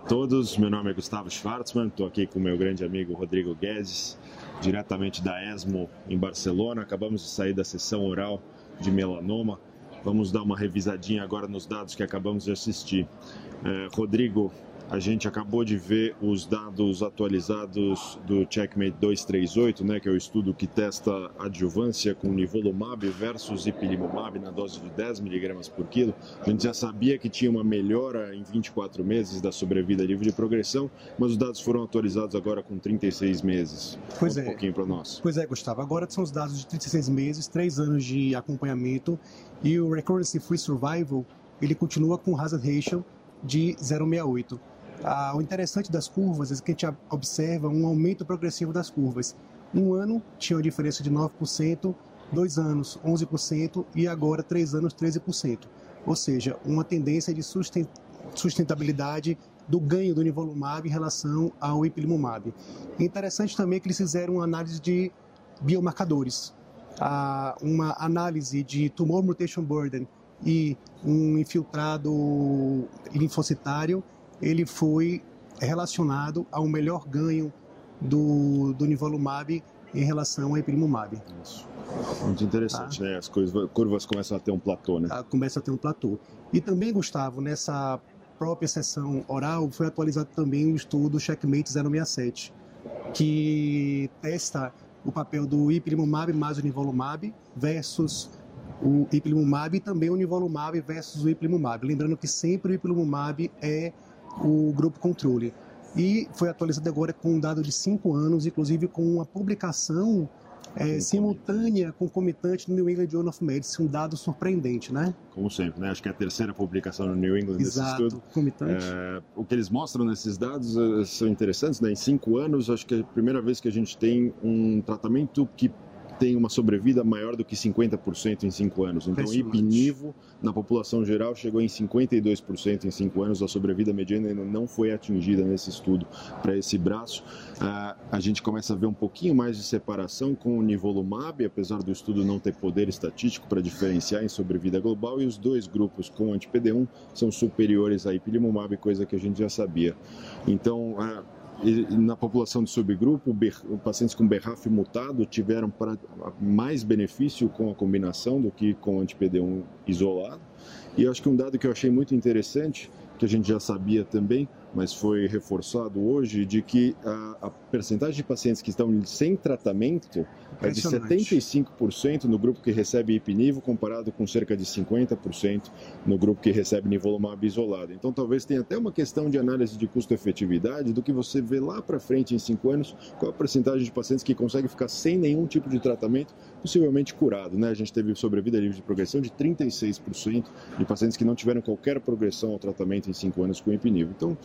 a todos, meu nome é Gustavo Schwartzman, estou aqui com meu grande amigo Rodrigo Guedes, diretamente da ESMO em Barcelona. Acabamos de sair da sessão oral de melanoma. Vamos dar uma revisadinha agora nos dados que acabamos de assistir. É, Rodrigo, a gente acabou de ver os dados atualizados do Checkmate 238, né, que é o estudo que testa adjuvância com nivolumab versus ipilimumab na dose de 10 mg por quilo. A gente já sabia que tinha uma melhora em 24 meses da sobrevida livre de progressão, mas os dados foram atualizados agora com 36 meses. Pois Conta é. um pouquinho para nós. Pois é, Gustavo. Agora são os dados de 36 meses, 3 anos de acompanhamento e o Recurrency Free Survival ele continua com hazard ratio de 0,68. Ah, o interessante das curvas é que a gente observa um aumento progressivo das curvas. Um ano tinha uma diferença de 9%, dois anos 11% e agora três anos 13%. Ou seja, uma tendência de susten- sustentabilidade do ganho do nivolumab em relação ao ipilimumab. Interessante também que eles fizeram uma análise de biomarcadores, uma análise de tumor mutation burden e um infiltrado linfocitário, ele foi relacionado ao melhor ganho do, do nivolumab em relação ao ipilimumab. Isso. Muito interessante, né? As curvas, curvas começam a ter um platô, né? Ah, começa a ter um platô. E também, Gustavo, nessa própria sessão oral, foi atualizado também o estudo Checkmate 067, que testa o papel do ipilimumab mais o nivolumab versus o ipilimumab e também o nivolumab versus o ipilimumab. Lembrando que sempre o ipilimumab é o grupo controle. E foi atualizado agora com um dado de 5 anos, inclusive com uma publicação é, simultânea, concomitante no New England Journal of Medicine, um dado surpreendente, né? Como sempre, né? Acho que é a terceira publicação no New England desse Exato, estudo. concomitante. É, o que eles mostram nesses dados eh, são interessantes, né? Em cinco anos, acho que é a primeira vez que a gente tem um tratamento que tem uma sobrevida maior do que 50% em cinco anos. Então. Ipinivo, na população geral, chegou em 52% em cinco anos. A sobrevida mediana ainda não foi atingida nesse estudo para esse braço. Ah, a gente começa a ver um pouquinho mais de separação com o nivolumab, apesar do estudo não ter poder estatístico para diferenciar em sobrevida global, e os dois grupos com anti-PD1 são superiores a ipilimumab, coisa que a gente já sabia. Então, ah, na população de subgrupo, pacientes com BRAF mutado tiveram mais benefício com a combinação do que com anti-PD1 isolado. E acho que um dado que eu achei muito interessante, que a gente já sabia também, mas foi reforçado hoje, de que a, a percentagem de pacientes que estão sem tratamento é de Impressionante. 75% no grupo que recebe ipinivo, comparado com cerca de 50% no grupo que recebe nivolumab isolado. Então, talvez tenha até uma questão de análise de custo-efetividade do que você vê lá para frente em 5 anos, qual a porcentagem de pacientes que consegue ficar sem nenhum tipo de tratamento, possivelmente curado. Né? A gente teve sobrevida livre de progressão de 36% de pacientes que não tiveram qualquer progressão ao tratamento em 5 anos com ipinivo. Então,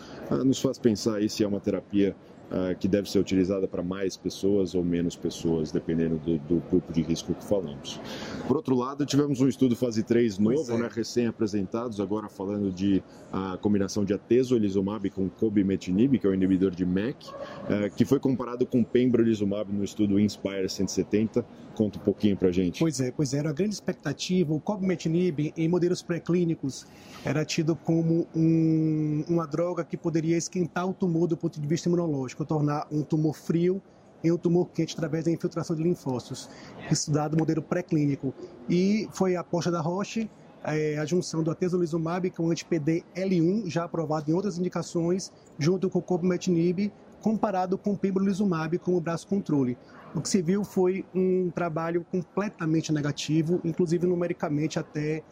nos faz pensar aí se é uma terapia ah, que deve ser utilizada para mais pessoas ou menos pessoas, dependendo do, do grupo de risco que falamos. Por outro lado, tivemos um estudo fase 3 Pois novo, é. né, recém-apresentados, agora falando de a combinação de atezolizumab com cobimetinib, que é o inibidor de MEK, eh, que foi comparado com pembrolizumab no estudo Inspire 170. Conta um pouquinho pra gente. Pois é, pois é, era a grande expectativa. O cobimetinib, em modelos pré-clínicos, era tido como um- uma droga que poderia esquentar o tumor do ponto de vista imunológico, tornar um tumor frio em um tumor quente através da infiltração de linfócitos. Estudado no modelo pré-clínico. E foi a aposta da Roche, eh, a junção do atezolizumab com o anti-PD-L1, já aprovado em outras indicações, junto com o cobimetinib, comparado com o pembrolizumab como braço controle. O que se viu foi um trabalho completamente negativo, inclusive numericamente até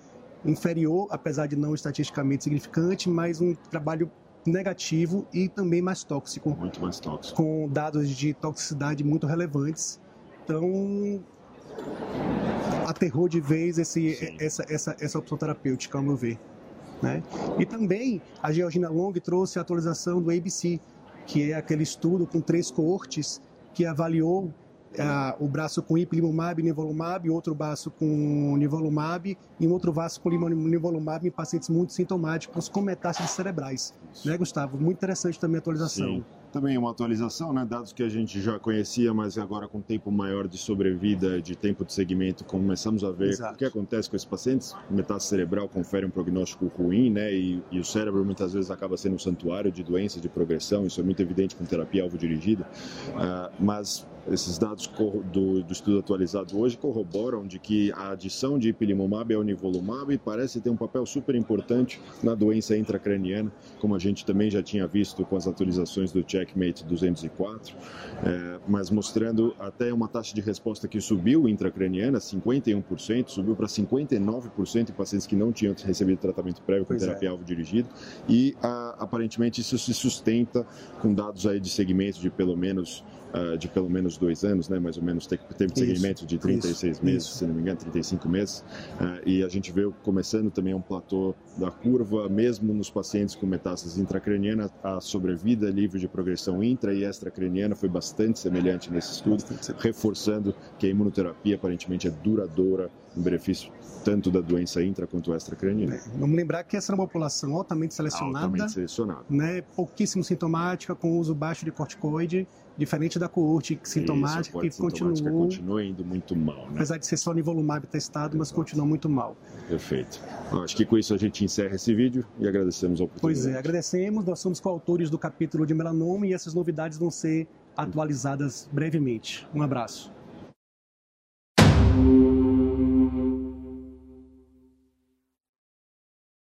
inferior, apesar de não estatisticamente significante, mas um trabalho negativo e também mais tóxico, Muito mais tóxico. com dados de toxicidade muito relevantes. Então, aterrou de vez esse, Sim. essa, essa, essa opção terapêutica, ao meu ver. Né? E também a Georgina Long trouxe a atualização do ABC, que é aquele estudo com três coortes que avaliou ah, o braço com ipilimumab e nivolumab, outro braço com nivolumab e um outro braço com nivolumab em pacientes muito sintomáticos com metástases cerebrais. Né, Gustavo? Muito interessante também a atualização. Sim. também uma atualização, né? dados que a gente já conhecia, mas agora com tempo maior de sobrevida, de tempo de segmento, começamos a ver Exato. o que acontece com esses pacientes. Metástase cerebral confere um prognóstico ruim, né? E, e, o cérebro muitas vezes acaba sendo um santuário de doença, de progressão, isso é muito evidente com terapia alvo dirigida. Uh, mas esses dados do, do, estudo atualizado hoje corroboram de que a adição de ipilimumab ao nivolumab parece ter um papel super importante na doença intracraniana, como a gente também já tinha visto com as atualizações do Checkmate 204, é, mas mostrando até uma taxa de resposta que subiu intracraniana, 51%, subiu para 59% em pacientes que não tinham recebido tratamento prévio com é. alvo dirigido, e a, aparentemente isso se sustenta com dados aí de segmentos de pelo menos uh, de pelo menos dois anos, né, mais ou menos, teve segmento de 36 isso, meses, isso. se não me engano, 35 meses, uh, e a gente vê começando também um platô da curva, mesmo nos pacientes com metástase intracraniana, a sobrevida livre de progressão intra e extracraniana foi bastante semelhante nesse estudo, reforçando que a imunoterapia aparentemente é duradoura em benefício tanto da doença intra quanto extracraniana. É, vamos lembrar que essa é uma população altamente selecionada, altamente selecionada. Né, pouquíssimo sintomática, com uso baixo de corticoide, diferente da coorte sintomática Isso, que continuou, continua indo muito mal. Né? Apesar de ser só nivolumab testado, mas continua muito mal. Perfeito. Acho que com isso a gente encerra esse vídeo e agradecemos a oportunidade. Pois é, agradecemos. Nós somos coautores do capítulo de melanoma e essas novidades vão ser atualizadas brevemente. Um abraço.